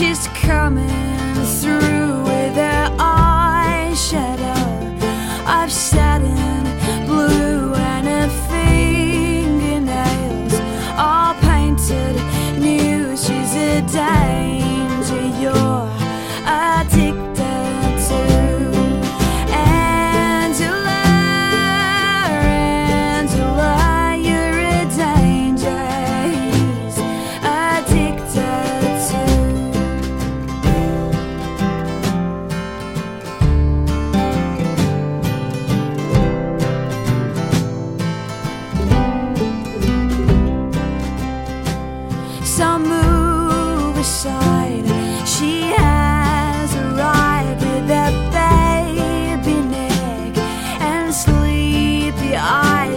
She's coming through with her eyeshadow. Of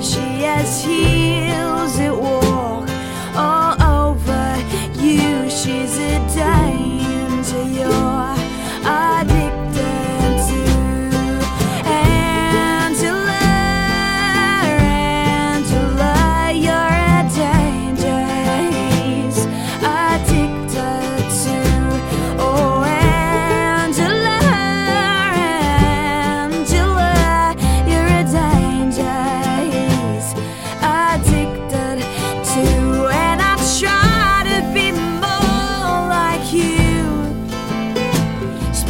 she is he.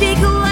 figure